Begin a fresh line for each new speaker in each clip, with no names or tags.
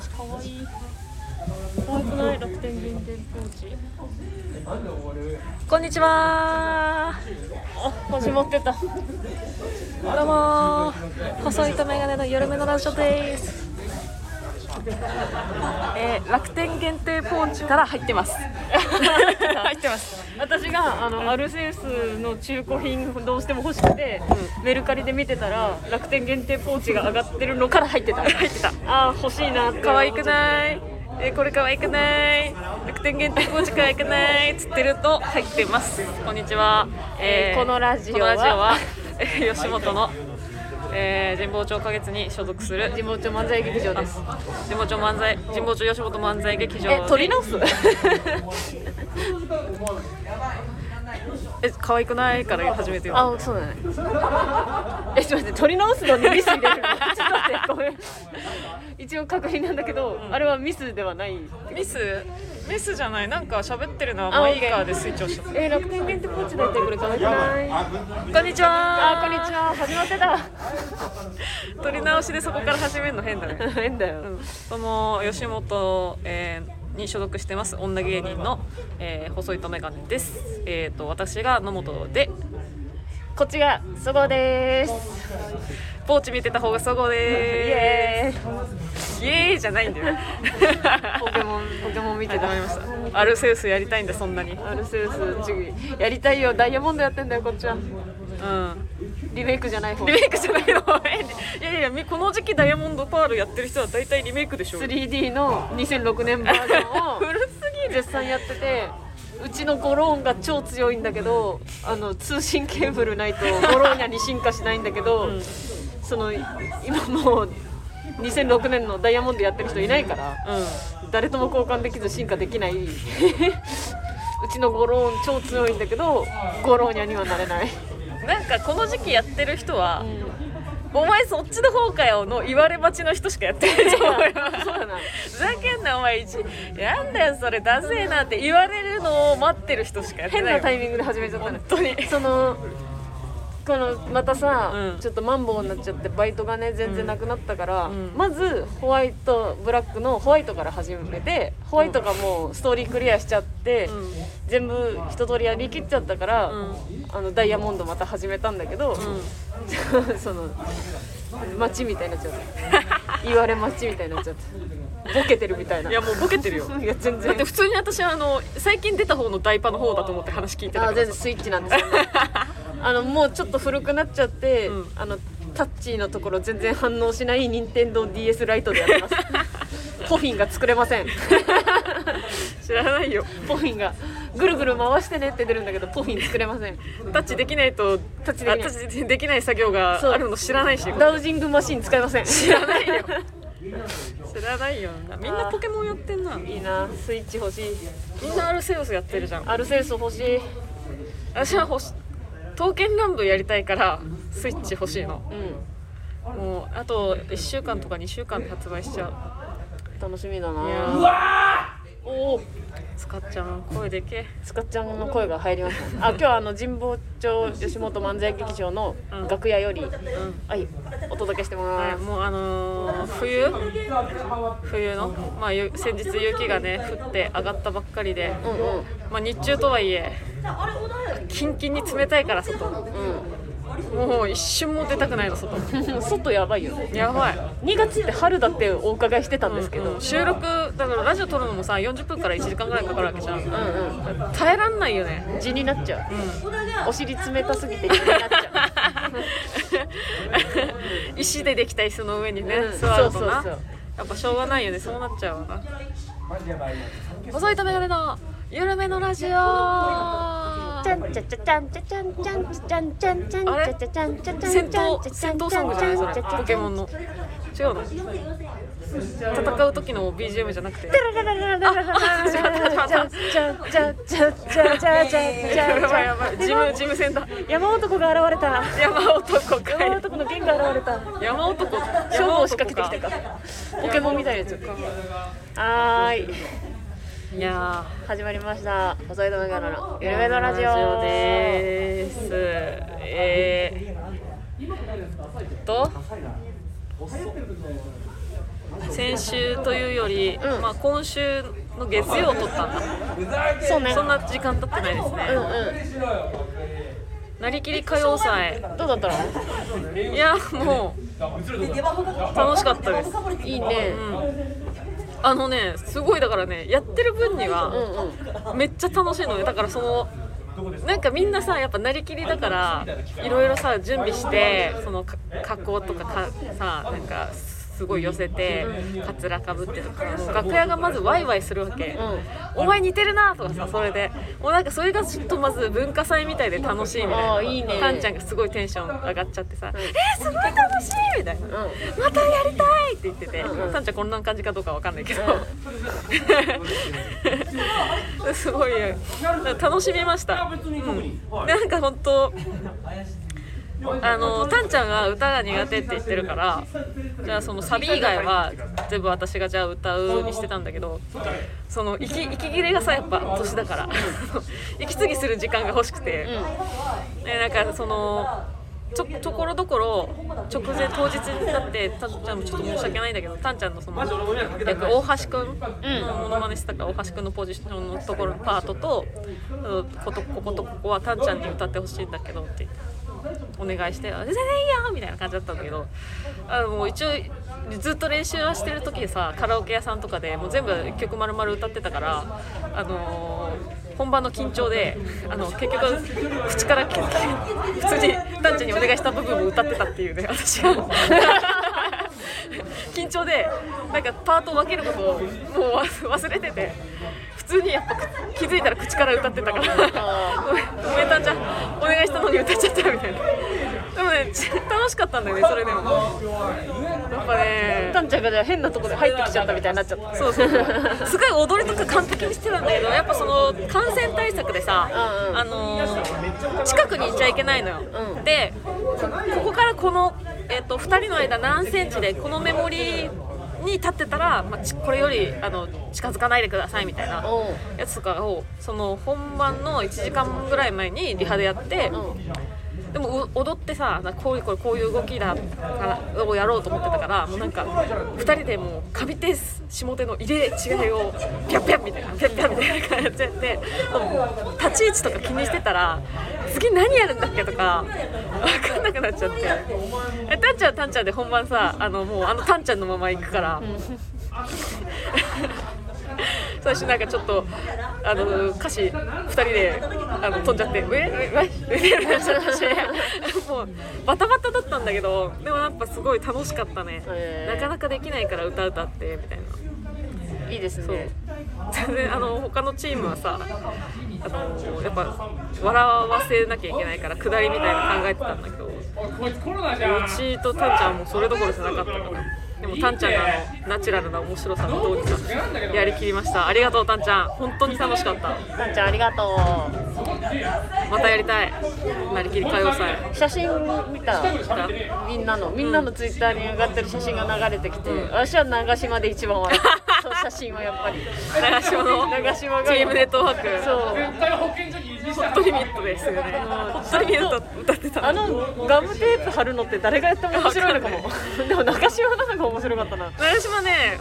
チかわいい。可愛くない楽天限定ポーチ。
こんにちは。
あ始まってた。
どうも細いとメガネの夜めのラジオですえー、楽天限定ポーチから入ってます。入ってます。
私があのアルセウスの中古品どうしても欲しくて、メルカリで見てたら楽天限定ポーチが上がってるのから入ってた。
入ってた。
あー欲しいな。
可愛くない？えーこれ可愛くない？楽天限定ポーチ可愛くない？つってると入ってます。こんにちは、
えーこのラジオは？
吉本の、えー神保町花月に所属する
神保町漫才劇場です。
神保町漫才神保町吉本漫才劇場
え撮り直す？
え可愛くないから始めてよ。
あそうだね。えちょっと待って撮り直すのにミス入れるの？ちょっと待ってごめん。一応確認なんだけど、あれはミスではない
ミス？ミスじゃない。なんか喋ってるのはまあいいかでスイッチ押しちゃっ
えー、楽天限定ポーチだってこれ可愛くない？
たこんにちは。
あこんにちは。始まってた
撮り直しでそこから始めるの変だね。
変だよ、
その吉本、えーに所属してます女芸人の、えー細いとメガネです。えっ、と私が野本で
こっちがそごです
ポーチ見てた方がそご
イ
で
エーイ
す。イエーイじゃないんだよ。
ポケモンポケモン見てた
始まりました。アルセウスやりたいんだそんなに。
アルセウスちやりたいよダイヤモンドやってんだよこっちは
うん。
リメイクじゃない方
リメイクじゃないの。えいやいやみこの時期ダイヤモンドパールやってる人は大体リメイクでしょ。
3D の2006年バージョンを
古すぎる。
絶賛やっててうちのゴローンが超強いんだけどあの通信ケーブルないとゴローニャに進化しないんだけど、
うん
その今もう2006年のダイヤモンドやってる人いないから
うん。
誰とも交換できず進化できない うちのゴローン超強いんだけどゴローニャにはなれない、
なんかこの時期やってる人は、お前そっちの方かよの言われ待ちの人しかやってないと思うよ。
そうだな
ふざけんなお前一なんだよそれ。ダセえなって言われるのを待ってる人しかやって
変
ないよ。
なタイミングで始めちゃったの
本当に。
そのこのまたさ、
うん。
ちょっとマンボウになっちゃってバイトがね全然なくなったから、
うん。
まずホワイトブラックのホワイトから始めてホワイトがもうストーリークリアしちゃって、
うん。
全部一通りやりきっちゃったから、
うん。
あのダイヤモンドまた始めたんだけど、
うん。
その街みたいになっちゃった。言われ街みたいになっちゃった。ボケてるみたいな。い
やもうボケてるよ。
いや全然。
だって普通に私はあの最近出た方のダイパの方だと思って話聞いてたから
あ全然スイッチなんですよ、ね、あのもうちょっと古くなっちゃって、
うん。
あのタッチのところ全然反応しない任天堂 d s ライトでやってます。ポフィンが作れません。
知らないよ。
ポフィンがぐるぐる回してねって出るんだけどポフィン作れません。
タッチできないと
タッチできない。
作業があるの知らないし。
ダウジングマシン使いません。
知らないよ。知らないよ。みんなポケモンやってんな。い
いな。スイッチ欲しい。
みんなアルセウスやってるじゃん。
アルセウス欲しい。
私は欲し刀剣乱舞やりたいからスイッチ欲しいの。
うん。
もうあと1週間とか2週間で発売しちゃう。
楽しみだな。い
や
おお
ースカッちゃん声でけ。え
スカッちゃんの声が入りましたあ今日はあの神保町吉本漫才劇場の
うん。
楽屋より、
うん。
はいお届けして
はい、
ます、
もうあのー冬？冬の、まあ、ゆ先日雪がね降って上がったばっかりで、
うんうん。
まあ、日中とはいえキンキンに冷たいから外もう一瞬も出たくないの外。
う ん外やばいよね。
やばい。
2月って春だってお伺いしてたんですけど、
うん。収録だからラジオ撮るのもさ40分から1時間ぐらいかかるわけじゃん。
うんうん
耐えらんないよね。
地になっちゃう、
う
お尻冷たすぎて地になっちゃ
ん 石でできた椅子の上にね、
うん。
座るとな。
そうそうそう。
やっぱしょうがないよね。そうなっちゃうわな。細いとメガネの緩めのラジオ。
うちゃんちゃちゃちゃんちゃちゃんちゃんちゃんちゃんちゃんちゃちゃちゃんちゃちゃん
戦
ちゃん
闘戦闘ソングじゃないそれポケモンの違うの戦う時の BGM じゃなくてジムジム戦だ
山男が現れた
山男か
山男の剣が現れた
山男
勝負を仕掛けてきたかポケモンみたいなやつはい
いや
始まりました。細いとめがの
ー
ゆるめのラジオ。
です。えー、と？先週というより、
うん。
まあ、今週の月曜を撮ったんだ。
そうね。
そんな時間経ってないです
うん
ね
う
なりきり歌謡祭
んどうだったの？
いやもう楽しかったです。
いいね
あのねすごいだからねやってる分に
うん
は
うん。
めっちゃ楽しいのよだからそのなんかみんなさやっぱなりきりだからいろいろさ準備してそのか格好とかかさなんかすごい寄せてかつらかぶってとか楽屋がまずワイワイするわけ、お前似てるなとかさそれで。もうなんかそれがちょっとまず文化祭みたいで楽しいみたいな。
あーいいね。
タンちゃんがすごいテンション上がっちゃってさ「えー、すごい楽しい!」みたいな。
うん。
またやりたいって言ってて、
うん。
ちゃんこんな感じかどうかわかんないけど、すごい。楽しみました、うん、でなんか本当あのタンちゃんが歌が苦手って言ってるからじゃあそのサビ以外は全部私がじゃあ歌うにしてたんだけどその息息切れがさやっぱ年だから 息継ぎする時間が欲しくて、でなんかそのちょところどころ直前当日になってタンちゃんもちょっと申し訳ないんだけどタンちゃんのその役大橋くんのモノマネしてたから大橋くんのポジションのところのパートとうんことこことここはタンちゃんに歌ってほしいんだけどって言って。お願いして「全然いいよ!」みたいな感じだったんだけどあのもう一応ずっと練習はしてる時さカラオケ屋さんとかでもう全部一曲丸々歌ってたからあのー本番の緊張であの結局口から普通にタンちゃんにお願いした部分を歌ってたっていうね私が 緊張でなんかパートを分けることをもう忘れてて通にやっぱ気づいたら口から歌ってたから。ごめんごめんちゃん。お願いしたのに歌っちゃったみたいな。でもねち楽しかったんだよねそれでも。やっぱね。
タンちゃんがじゃあ変なとこで入ってきちゃったみたいになっちゃった。
そうそうすごい踊りとか完璧にしてたんだけどやっぱその感染対策でさ、
うんうん。
あのー近くにいちゃいけないのよ、
うん。
でこここからこの、えっと2人の間何センチでこのメモリに立ってたら、まあ、ちこれよりあの近づかないでくださいみたいなやつとかをその本番の1時間ぐらい前にリハでやって、でも踊ってさこういうこれこういう動きだからをやろうと思ってたからもうなんか2人でもう上手下手の入れ違いをピャッピャッみたいなピャッピャッみたいな感じやってもう立ち位置とか気にしてたら次何やるんだっけとか分かんなくなっちゃってえタンちゃんはタンちゃんで本番さあのもうあのタンちゃんのまま行くから。最初なんかちょっとあの歌詞2人であの飛んじゃって「え？え？え？えみたいになっちゃったしもうバタバタだったんだけどでもやっぱすごい楽しかったね。
へー。
なかなかできないから歌歌ってみたいな。い
いですね。
全然あの他のチームはさあのやっぱ笑わせなきゃいけないから下りみたいなの考えてたんだけどうちとタンちゃんはもうそれどころじゃなかったからでもタンちゃんのあのナチュラルな面白さをどうにかやりきりました。ありがとうタンちゃん。本当に楽しかった。
タンちゃんありがと
またやりたい。なりきり歌謡祭。
う写真見た。みんなの。みんなのツイッターに上がってる写真が流れてきて、私は長島で一番笑ったそう写真はやっぱり。
長島の
長島が
チームネットワーク。
そう
ホットリミットですよね。ホットリミット歌ってた
あのガムテープ貼るのって誰がやっても面白いのかも。でも長島の方が面白かったな。
長島ね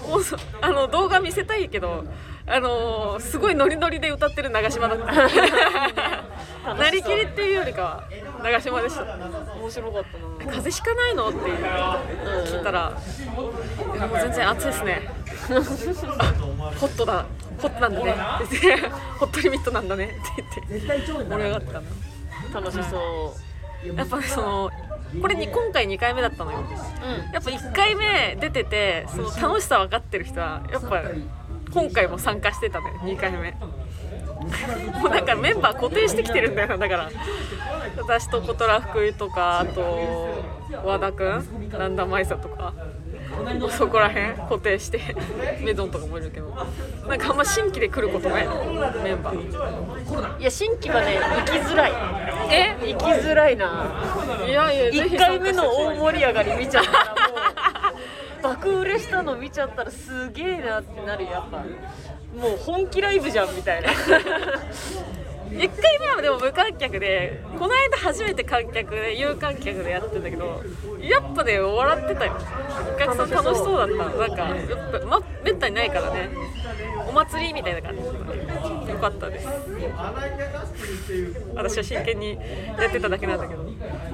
あの動画見せたいけどあのーすごいノリノリで歌ってる長島だった。なりきりっていうよりかは長島でした。
面白かったな。
風邪ひかないの？って聞いたら「いやもう全然暑いですね。あホットだ。ホットなんだね」って言ってホットリミットなんだね」って言って盛り上がってたな
楽しそう。
やっぱねそのこれに今回2回目だったのよ。
うん。
やっぱ1回目出ててその楽しさ分かってる人はやっぱ今回も参加してたね2回目。もうなんかメンバー固定してきてるんだよだから私と小虎福井とかあと和田君南田舞沙とか そこら辺固定して メゾンとかもいるけど。なんかあんま新規で来ることないの？メンバー。
いや新規はね行きづらい。
え？
行きづらいな。い
やいやぜひ
1回目の大
り
盛り上がり見ちゃったらもう 爆売れしたの見ちゃったらすげえなってなるよやっぱ。もう本気ライブじゃんみたいな
1回目はでも無観客でこの間初めて観客で有観客でやってたけどやっぱね笑ってたよ。お客さん楽しそうだった。なんかやっぱ、ま、めったにないからね。お祭りみたいな感じかったです。私は真剣にやってただけなんだけど。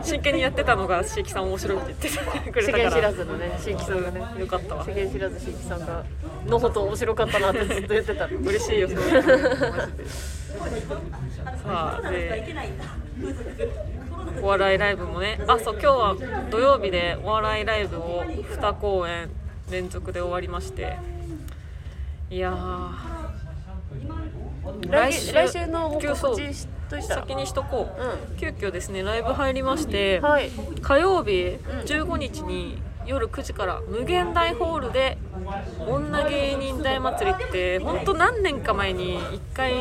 真剣にやってたのが椎木さん面白いって言ってくれ
世
たから。
間知らずのね新規さんがね
よかったわ
世間知らず新規さんがのほと面白かったなってずっと言ってた。
嬉しいよそれ。さあでお笑いライブもね。あそう今日は土曜日でお笑いライブを2公演連続で終わりまして。いやー
来来週のもう
急そう
告
先にしとこう、
う
急遽ですねライブ入りまして、
はい。
火曜日15日に夜9時から無限大ホールで女芸人大祭りって本当何年か前に1回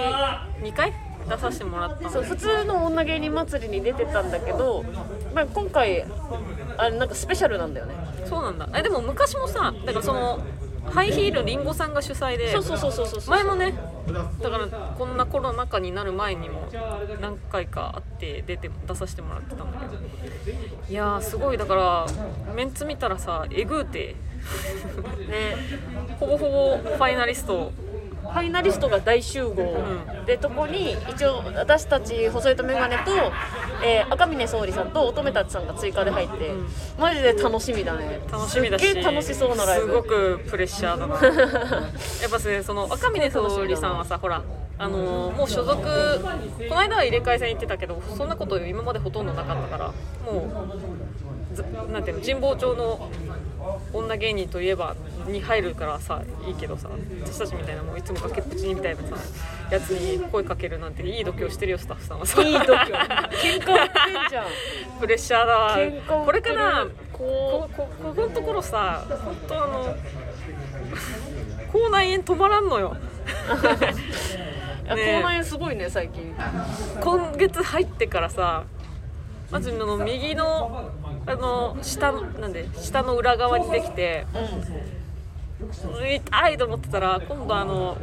2回？出させてもらったの
そう普通の女芸人祭りに出てたんだけど、まあ、今回あれなんかスペシャルなんだよね。
そうなんだ。えでも昔もさだからそのハイヒールりんごさんが主催で。
そうそうそうそうそうそう。
前もねだからこんなコロナ禍になる前にも何回か会って出て出させてもらってたんだけど。いやーすごい。だからメンツ見たらさえぐーて。
ね。
ほぼほぼファイナリスト
ファイナリストが大集合、
う
でとこに一応私たち細いとメガネと、えー赤峰総理さんと乙女たちさんが追加で入って、
うん。
マジで楽しみだね。
楽しみだし
楽しそうなライブ。
すごくプレッシャーだな。やっぱねその赤峰総理さんはさほらあのーもう所属この間は入れ替え戦行ってたけどそんなこと今までほとんどなかったからもうずなんていうの神保町の女芸人といえばに入るからさいいけどさ私たちみたいなもういつも崖っぷちにみたいなさやつに声かけるなんていい度胸してるよスタッフさんはさ。
いい度胸喧嘩売ってんじゃん。
プレッシャーだ。わこれから
こ
ここここのところさ本当あの 口内炎止まらんのよ。ね
口内炎すごいね最近。
今月入ってからさまずあの右のあの下のなんで下の裏側にできて痛いと思ってたら今度あの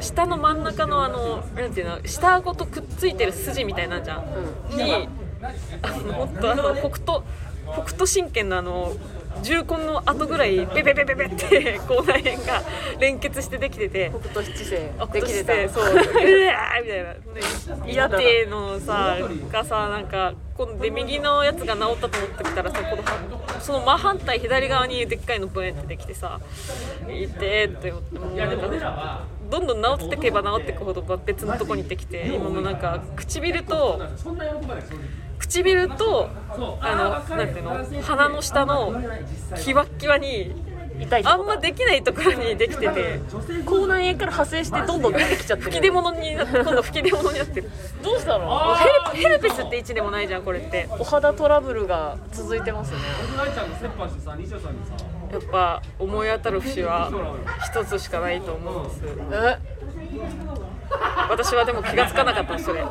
下の真ん中のあのなんていうの下ごとくっついてる筋みたいなんじゃん、にあの本当あの北斗北斗神拳のあの重根の後ぐらいベベベベベって口内炎が連結してできてて。
北斗七星
あ
できてた。
そううわーみたいな。
嫌だ
のさがさなんか今度で右のやつが治ったと思ってきたらさこのその真反対左側にでっかいのブエンってできてさ痛えって思って。もうなんかどんどん治ってけば治ってくほど別のとこにできて今もなんか唇と唇とあのなんていうの？鼻の下のキワッキワに
痛い
あんまできないところにできてて
口内炎から派生してどんどん出てきちゃってる。
吹き出物になって今度吹き出物になってる。
どうしたの？
ヘルヘルペスって位置でもないじゃんこれって。
お肌トラブルが続いてますね。
やっぱ思い当たる節は一つしかないと思うんです。
え
私はでも気がつかなかったのそれ。
う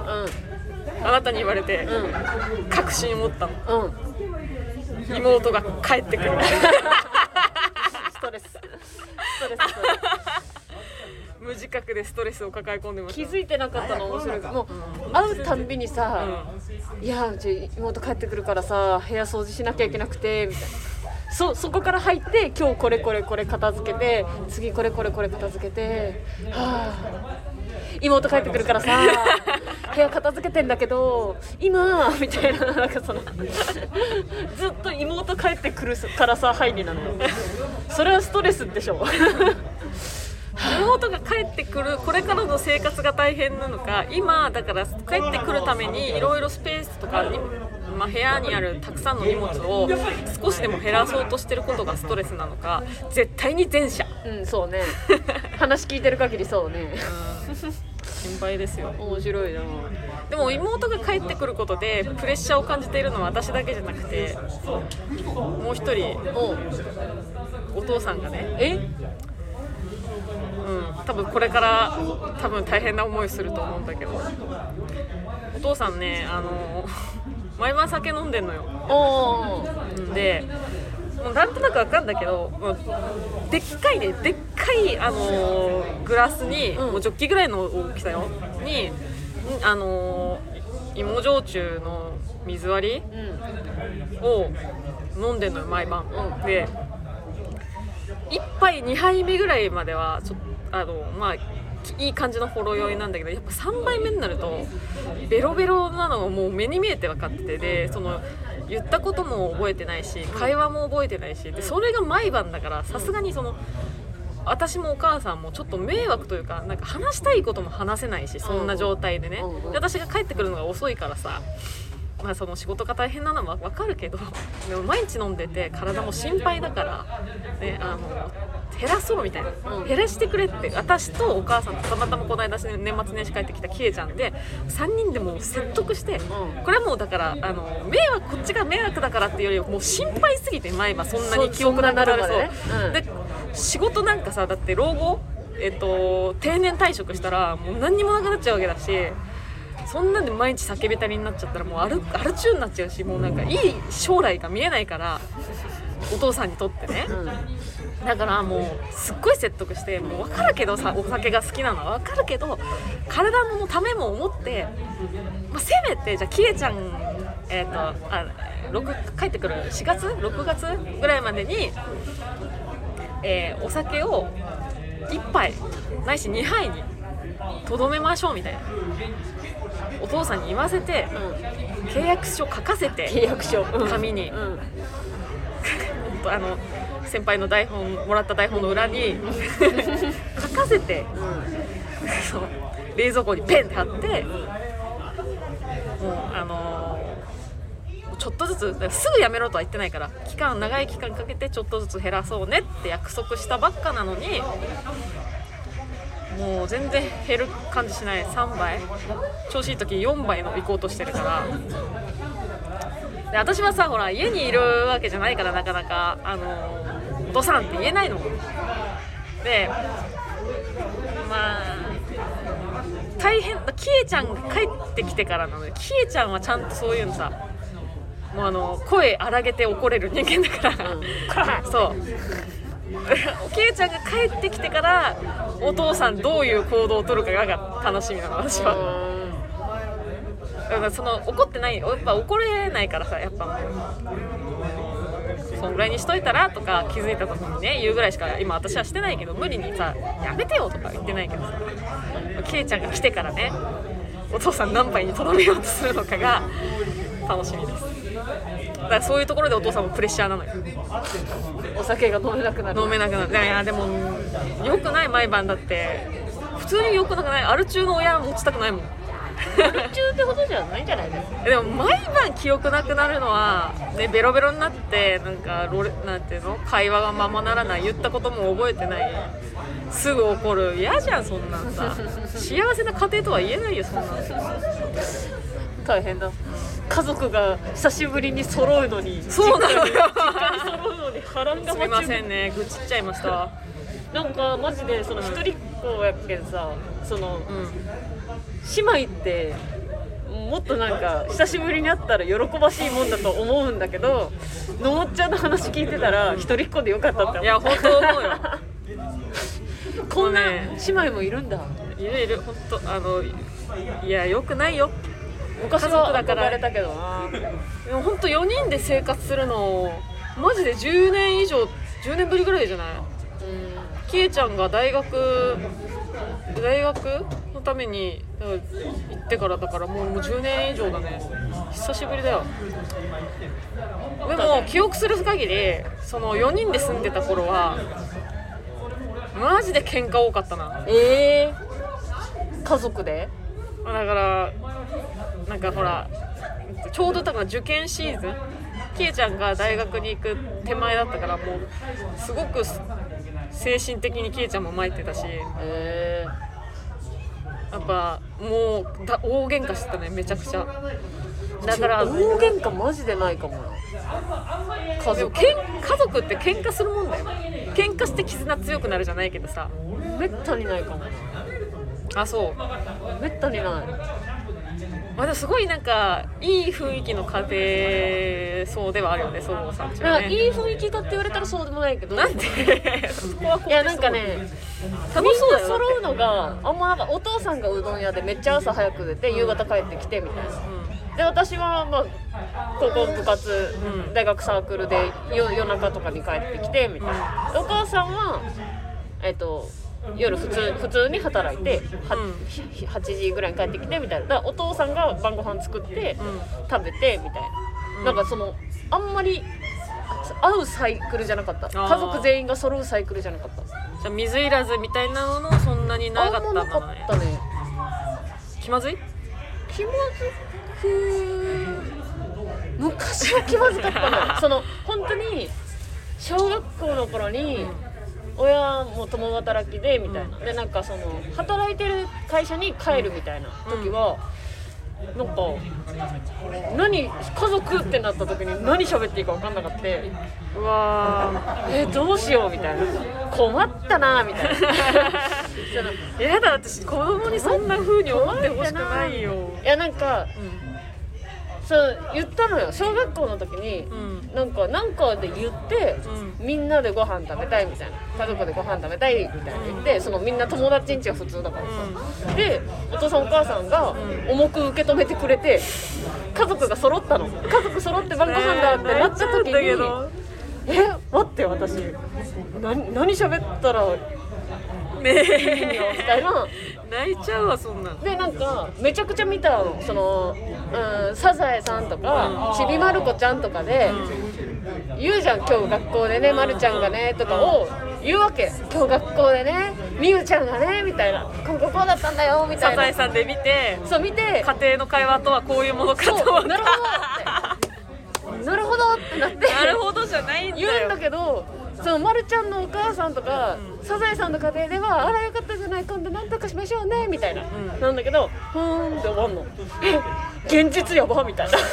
あなたに言われて
んうん
確信を持ったの。
うん。
妹が帰ってくる。
ストレス。ストレス。
無自覚でストレスを抱え込んでました。
気づいてなかったの面白い。もう会うたんびにさ「いやうち妹帰ってくるからさ部屋掃除しなきゃいけなくて」みたいな。そそこから入って今日これこれこれ片付けて次これこれこれ片付けてはあ妹帰ってくるからさ 部屋片付けてんだけど今みたいななんかそのずっと妹帰ってくるからさ入りなのよ。それはストレスでしょ。
妹が帰ってくるこれからの生活が大変なのか今だから帰ってくるためにいろいろスペースとかに、まあ、部屋にあるたくさんの荷物を少しでも減らそうとしてることがストレスなのか絶対に前者、
うんそうね。話聞いてる限りそうね。
心配ですよ。
面白いな。
でも妹が帰ってくることでプレッシャーを感じているのは私だけじゃなくてもう一人
お
父さんがね、
え？
うん、多分これから多分大変な思いすると思うんだけど。お父さんねあの毎晩酒飲んでんのよ。
おー。
んでもうなんとなくわかんだけどもうでっかいねでっかい、あのーグラスに、
うん。
もうジョッキぐらいの大きさよ。にあのー芋焼酎の水割
うん。
りを飲んでんのよ毎晩、
うん。
で1杯2杯目ぐらいまではちょっとあのまあいい感じのほろ酔いなんだけどやっぱ3杯目になるとベロベロなのがもう目に見えて分かっててでその言ったことも覚えてないし会話も覚えてないしでそれが毎晩だからさすがにその私もお母さんもちょっと迷惑というかなんか話したいことも話せないしそんな状態でね。で私が帰ってくるのが遅いからさまあその仕事が大変なのは分かるけどでも毎日飲んでて体も心配だから、ね、あの減らそうみたいな、
うん。
減らしてくれって。私とお母さんとたまたまこの間年末年始帰ってきたキエちゃんで3人でもう説得して、これはもうだからあの迷惑こっちが迷惑だからっていうよりもう心配すぎて前はそんなに記憶なくなる。そう
そそんななるまで
仕事なんかさだって老後えっと定年退職したらもう何にもなくなっちゃうわけだしそんなんで毎日酒べたりになっちゃったらもうアルアル中になっちゃうしもうなんかいい将来が見えないからお父さんにとってね。
うん
だからもうすっごい説得してもう分かるけどさお酒が好きなのは分かるけど体のためも思って、まあ、せめてじゃあキエちゃんえっ、とあ6帰ってくる4月？6月？ぐらいまでに、えーお酒を1杯ないし2杯にとどめましょうみたいな。お父さんに言わせて契約書書かせて
契約書。うん。
紙に。
うん。
あの先輩の台本もらった台本の裏に書かせてそう冷蔵庫にペンって貼ってもうあのーちょっとずつすぐやめろとは言ってないから期間長い期間かけてちょっとずつ減らそうねって約束したばっかなのにもう全然減る感じしない。3倍。調子いい時4倍の行こうとしてるから。で私はさほら家にいるわけじゃないからなかなか。あのお父さんって言えないのでまあ大変キエちゃんが帰ってきてからなのよキエちゃんはちゃんとそういうのさもうあの声荒げて怒れる人間だから、そう。キエちゃんが帰ってきてからお父さんどういう行動を取るかが楽しみなの私は。だからその怒ってないやっぱ怒れないからさやっぱそんぐらいにしといたらとか気づいた時にね言うぐらいしか今私はしてないけど無理にさやめてよとか言ってないけどさケイちゃんが来てからねお父さん何杯にとどめようとするのかが楽しみです。だからそういうところでお父さんもプレッシャーなのよ。
お酒が飲めなくなる。
飲めなくなる。いやでもよくない毎晩だって普通によくなくない？アル中の親持ちたくないもん
中ってことじゃないんじゃないですか
でも毎晩記憶なくなるのは、ね、ベロベロになってなんかロレなんていうの？会話がままならない言ったことも覚えてない。すぐ怒る。嫌じゃんそんなんさ。幸せな家庭とは言えないよそんなん。
大変だ。家族が久しぶりに揃うのに
そうなのよ。
実家に揃うのに波乱が
すみませんね。愚痴っちゃいました。
なんかマジでその一人っ子やけんさその
うん
姉妹ってもっとなんか久しぶりに会ったら喜ばしいもんだと思うんだけどのもっちゃんの話聞いてたら一人っ子でよかったって思う。
いや本当思うよ。
こんな姉妹もいるんだ。
いるいる。本当あのいやよくないよ。
昔は
だから。
憧れたけどな。
でも本当4人で生活するのマジで10年以上10年ぶりぐらいじゃない？キエちゃんが大学大学のために行ってからだからもうもう10年以上だね。久しぶりだよ。でも記憶する限りその4人で住んでた頃はマジで喧嘩多かったな。
ええ家族で？
だからなんかほらちょうどだから受験シーズンキエちゃんが大学に行く手前だったからもうすごく精神的にキエちゃんも参ってたし。
え
やっぱもうだ大喧嘩してたねめちゃくちゃ。
え
だから
大喧嘩マジでないかもな家族
けん家族って喧嘩するもんだよ。喧嘩して絆強くなるじゃないけどさ。
めったにないかもな。
あそう。
めったにない
まあすごいなんかいい雰囲気の家庭そうではあるよねそうさんちはね。
いい雰囲気かって言われたらそうでもないけど。
なんで？そこは肯定
いやなんかね
楽しそうだよ
みんな揃うのがあんまなんかお父さんがうどん屋でめっちゃ朝早く出て夕方帰ってきてみたいな。で私はまあ高校部活、
うん。
大学サークルで夜夜中とかに帰ってきてみたいな。でお母さんはえっ、と夜普通普通に働いては、
うん。
ひ8時ぐらいに帰ってきてみたいな。お父さんが晩ご飯作って
うん。
食べてみたいな、
うん。
なんかそのあんまり合うサイクルじゃなかった。
ー。
家族全員が揃うサイクルじゃなかった。
じゃあ水いらずみたいなののそんなになかったん
あんまなか
だね
ったね。
気まずい？
気まずく昔は気まずかったのよ。その本当に小学校の頃に親も共働きでみたいな。でなんかその働いてる会社に帰るみたいな時は、なんか何家族ってなった時に何喋っていいか分かんなかった
うわ
えどうしようみたいな。困ったなみたいな。
やだ私子供にそんな風に思ってほしくないよ。
いやなんかそう言ったのよ。小学校の時に、
うん。
なんかなんかで言って、
う
みんなでご飯食べたいみたいな。家族でご飯食べたいみたいな言ってそのみんな友達んちは普通だからさ、でお父さんお母さんが重く受け止めてくれて家族が揃ったの。家族揃って晩ご飯だってなった時に、
だけど。
え待って私。何何喋ったらいい
ね
んや
え
みたいな
泣いちゃうわそんなん
でなんかめちゃくちゃ見たの。その、うん、サザエさんとかちびまる子ちゃんとかで言うじゃん今日学校でねまるちゃんがねとかを言うわけ。今日学校でねみゆちゃんがねみたいな。こうこうこうだったんだよみた
サ
いな。
ザエさんで見て
そう見て。
家庭の会話とはこういうものかと思っ
なるほどって。なるほどってなって。
なるほどじゃないんだよ。
言うんだけどそのまるちゃんのお母さんとか、サザエさんの家庭ではあらよかったじゃない今度なんとかしましょうねみたいな、
ん。
なんだけどふーんって終わんの。え 現実やばみたいな。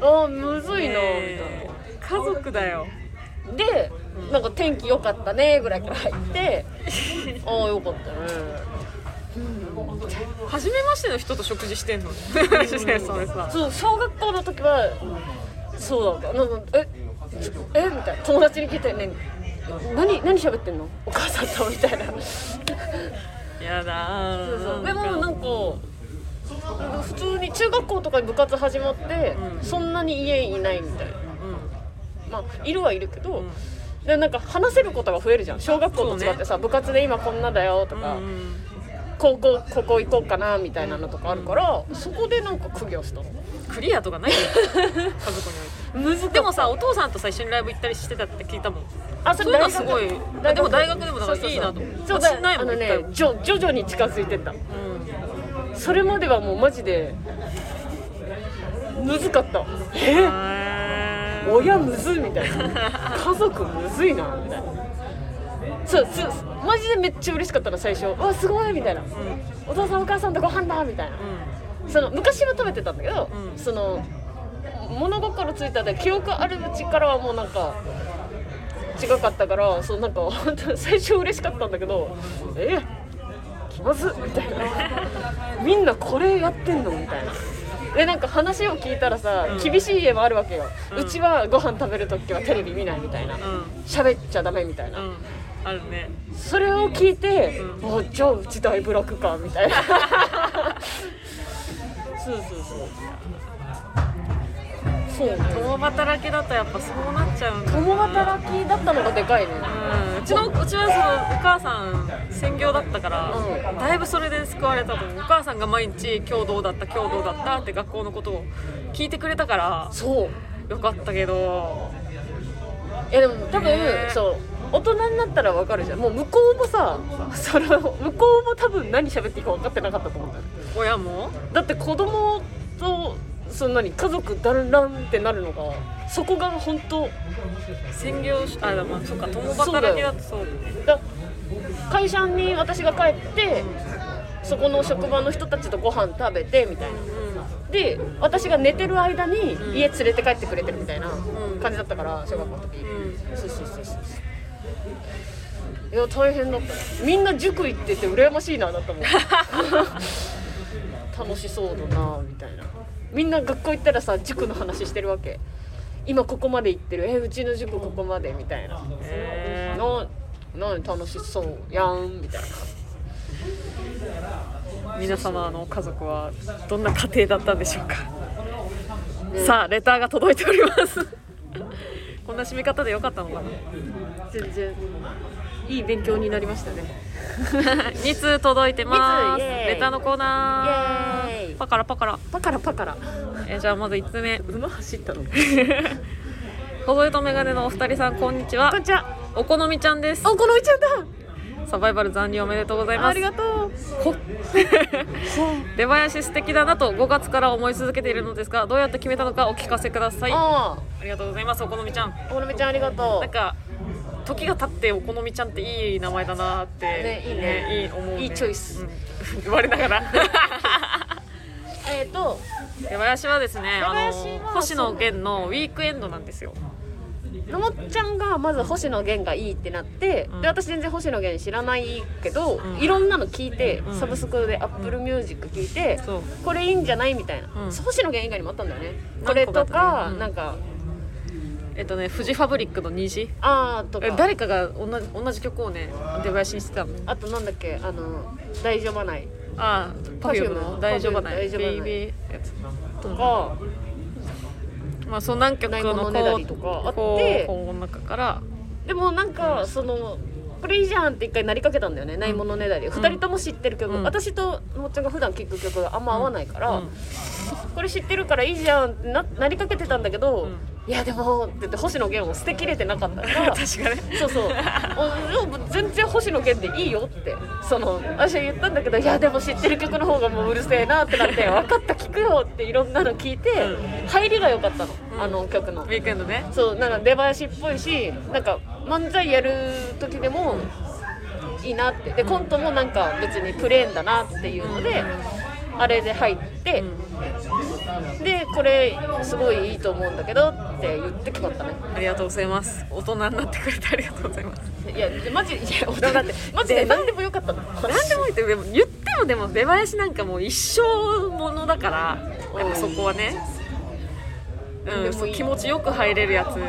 あーむずいなみ
えー家族だよ。
たいなでなんか天気良かったねぐらいから入って ああよかったね。
初めましての人と食事してんのそれさ
そう小学校の時はそうだった。なんかええみたいな。友達に聞いてね何何喋ってんの？お母さんとみたいな。
やだー。
そうそう。でもなんか普通に中学校とかに部活始まって、
うん。
そんなに家いないみたいな。
う
まあいるはいるけど、
ん。
でなんか話せることが増えるじゃん。小学校と違ってさ、部活で今こんなだよとか、
うんうん
高校ここ行こうかなみたいなのとかあるからそこでなんか苦行したの？
クリアとかないよ。家族において
難
でもさお父さんとさ一緒にライブ行ったりしてたって聞いたもん。
あ
そういうのはすごい。あでも大学でもだからいいなと。思う
そう
ないもん
あのね徐々に近づいてった。
うん。
それまではもうマジでむずかった。え？親むずいみたいな。家族むずいなみたいなそうすマジでめっちゃ嬉しかったの最初。わすごいみたいな。お父さんお母さんとご飯だみたいなその昔は食べてたんだけど、
うん。
その物心ついたで記憶あるうちからはもうなんか違かったからそうなんか本当 最初嬉しかったんだけどえ気まずっみたいな。みんなこれやってんのみたいな。でなんか話を聞いたらさ、
うん。
厳しい家もあるわけよ、
う
うんちはご飯食べる時はテレビ見ないみたいな。
うん。
喋っちゃダメみたいな、
うんあるね。
それを聞いて、
う
あじゃあうち大ブラックかみたいな。そうそうそう。そうね。
共働きだとやっぱそうなっちゃうんだな。
共働きだったのがでかいね。
うん。うちのうちはそのお母さん専業だったから、
うん。
だいぶそれで救われたと思う。お母さんが毎日今日どうだった今日どうだったって学校のことを聞いてくれたから
そう。
よかったけど。
いやでも多分、
ね
そう大人になったらわかるじゃん。もう向こうもさその向こうも多分何喋っていいか分かってなかったと思う。んだよ
親も？
だって子供とそんなに家族団らんってなるのがそこが本当
専業しあまあそっか。共働きだとそう
だ会社に私が帰ってそこの職場の人たちとご飯食べてみたいな。で私が寝てる間に
ん
家連れて帰ってくれてるみたいな
うん。
感じだったから小学校の時、
うん。
そうそうそうそういや大変だった。みんな塾行ってて羨ましいなだったも。ん 楽しそうだなみたいな。みんな学校行ったらさ塾の話してるわけ。今ここまで行ってる。えうちの塾ここまでみたいな。
へー。
な何楽しそう。やんみたいな。
皆様の家族はどんな家庭だったんでしょうか、
ね。
さあレターが届いておりますこんな締め方でよかったのかな？
全然いい勉強になりましたね。
2通届いてます。レターのコーナ
ー。
パカラパカラ。
パカラパカラ。
えーじゃあまず1つ目。
馬走ったの？
細いとメガネのお二人さんこんにちは。お好みちゃんです。
あこのみちゃんだ
サバイバル残留おめでとうございます。
ありがとう。
ほ 出囃子素敵だなと5月から思い続けているのですがどうやって決めたのかお聞かせください。あ
あ。
りがとうございますお好みちゃん。
あこのみちゃんありがと
なんか時が経ってお好みちゃんっていい名前だなって、
ねいいね。
いい思う、ね、
いいチョイス。
うん。我ながら。
う えっ、と。
出囃子はですねあの星野源のウィークエンドなんですよ
のもっちゃんがまず星野源がいいってなって、
うん。
で私全然星野源知らないけど、
うん。
いろんなの聞いて、
うん。
サブスクでアップルミュージック聞いて、これいいんじゃないみたいな、
うん。
星野源以外にもあったんだよね。これと
あ
か、なんか
えっとねフジファブリックの虹。
あーとか。
え誰かが同じ同じ曲をね出囃子にしてたの。
あとなんだっけあの大丈夫ない。
ああパフュームの大丈夫ない。
大丈夫ない。
ベイビーやつ。
とか、
まあそう何曲
かあって
候補の中から。
でもなんかそのこれいいじゃんって一回なりかけたんだよね、ないものねだり。二人とも知ってる曲、
うん。
私とのもっちゃんが普段聴く曲があんま合わないから、
うん。
これ知ってるからいいじゃんってななりかけてたんだけど、
うん。
いやでもって言って星野源を捨てきれてなかったから。
確かね
そうそう。全然星野源でいいよって。その私は言ったんだけどいやでも知ってる曲の方がもううるせえなってなって分かった聞くよっていろんなの聞いて、
う
入りが良かったの、
うん
あの曲の。
ウィークエンドね。
そうなんか出囃子っぽいしなんか漫才やる時でもいいなって。でコントもなんか別にプレーンだなっていうので、あれで入って、でこれすごいいいと思うんだけどって言って決まったね。
ありがとうございます。大人になってくれてありがとうございます。
いやマジいや大人だってマジで何でもよかったの。
何でもいいってでも言ってもでも出囃子なんかもう一生ものだからやっぱそこはね。うん、気持ちよく入れるやつ。に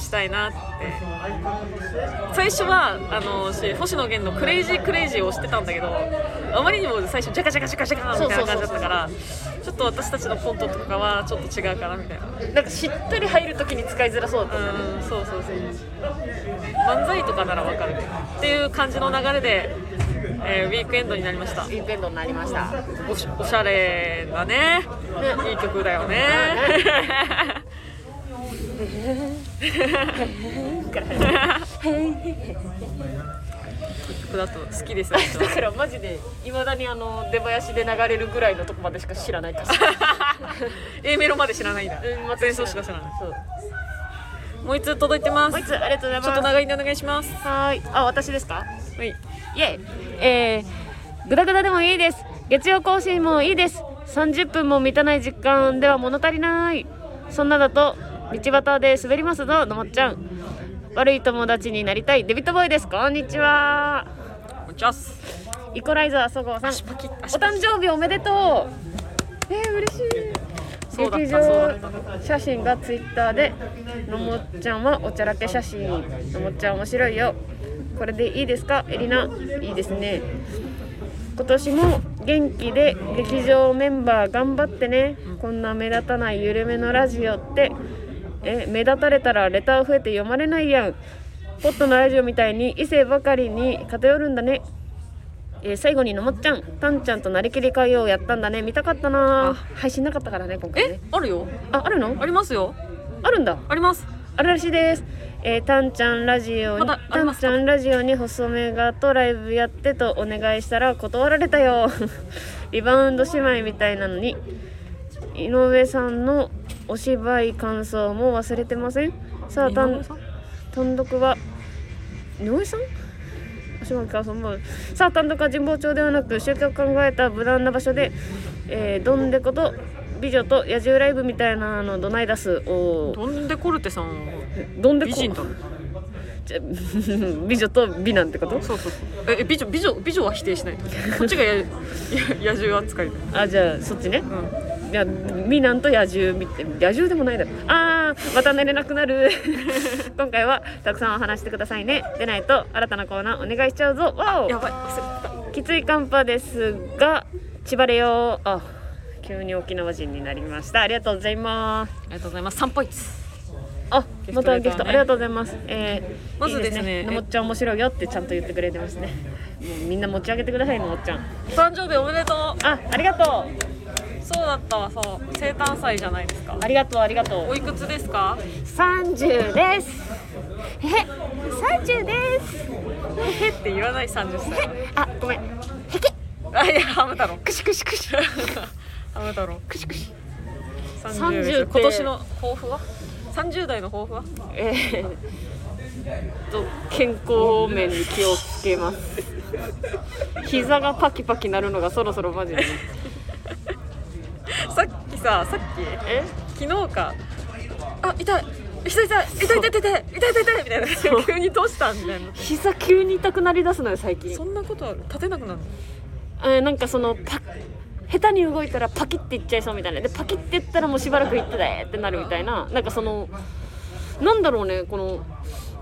したいなって。最初はあのし星野源の「クレイジークレイジー」を知ってたんだけどあまりにも最初ジャカジャカジャカジャカみたいな感じだったからちょっと私たちのコントとかはちょっと違うかなみたいな。
なんかしっとり入る時に使いづらそうだったね。
うんそうそうそう漫才とかならわかるっていう感じの流れで、えーウィークエンドになりました。
ウィークエンドになりました。
おしゃれなね。いい曲だよね曲だと好きです 私
だ
は。
からマジでいまだにあの出囃子で流れるぐらいのとこまでしか知らないから。
A メロまで知らないんだ。
うんま
前奏しか知らない。
そう。
もう一つ届いてます。ち
もう一つありがとうございます。
ょっと長いんでお願いします。
はーい。あ私ですか？
はい。
イエイ。えー、グダグダでもいいです。月曜更新もいいです。30分も満たない時間では物足りない。そんなだと道端で滑りますぞのもっちゃん悪い友達になりたいデビットボーイですこんにちは
こんにちは
イコライザーそごうさんお誕生日おめでとうえー、嬉しい劇場写真がツイッターでのもっちゃんはおちゃらけ写真のもっちゃん面白いよこれでいいですかエリナいいですね今年も元気で劇場メンバー頑張ってねこんな目立たない緩めのラジオってえ目立たれたらレター増えて読まれないやん。ポットのラジオみたいに異性ばかりに偏るんだね。えー最後にのもっちゃん。たんちゃんとなりきり会をやったんだね。見たかったな。配信なかったからね今回
え
ね
あるよ。
ああるの？
ありますよ。
あるんだ。
あります。
あるらしいです。えーたんちゃんラジオに、
ま
たんちゃんラジオに細めがとライブやってとお願いしたら断られたよ。リバウンド姉妹みたいなのに。井上さんのお芝居感想も忘れてません？さあたん
井上さん？
単独は井上さん？お芝居感想もさあ単独は神保町ではなく集客考えた無難な場所で、えーどんでこと美女と野獣ライブみたいなのどない出すおー
どんでコルテさん
どんでこ？
美人だ。ろ
じゃ 美女と美男ってこと？
そうそうええ美女美女美女は否定しない。こっちがやや野獣扱い。
あじゃあそっちね。
うん。
いや美男と野獣見て野獣でもないだろ。あーまた寝れなくなる。今回はたくさんお話してくださいね。でないと新たなコーナーお願いしちゃうぞ。わお
やばい。忘れて
きつい寒波ですが千葉れよあ急に沖縄人になりました。ありがとうございます。
たありがとうございます。3ポイント
あまたギフト。ありがとうございます。えー、
まずですね。
のもっちゃん面白いよってちゃんと言ってくれてますね。もうみんな持ち上げてくださいのもっちゃん。
お誕生日おめでとう。
あありがとう
そうだったわそう。生誕祭じゃないですか。
ありがとうありがとう。
おいくつですか
？30です。え30です。
へって言わない30歳。
あごめん。
あいやハム太郎。
くしくしくし。
ハム太郎。
くしくし。
30
30
で今年の抱負は？30代の抱負は？
えー、と健康面に気をつけます。膝がパキパキなるのがそろそろマジで
さっきささっき
え？
昨日か。あ痛い。痛い痛い。痛い痛い痛い痛い。痛い痛い痛い。みたいな。急にどうしたみたいな。
膝急に痛くなりだすのよ最近。
そんなことある？立てなくなるの？
えーなんかそのパ下手に動いたらパキっていっちゃいそうみたいな。でパキっていったらもうしばらくいってだってなるみたいな。なんかそのなんだろうねこの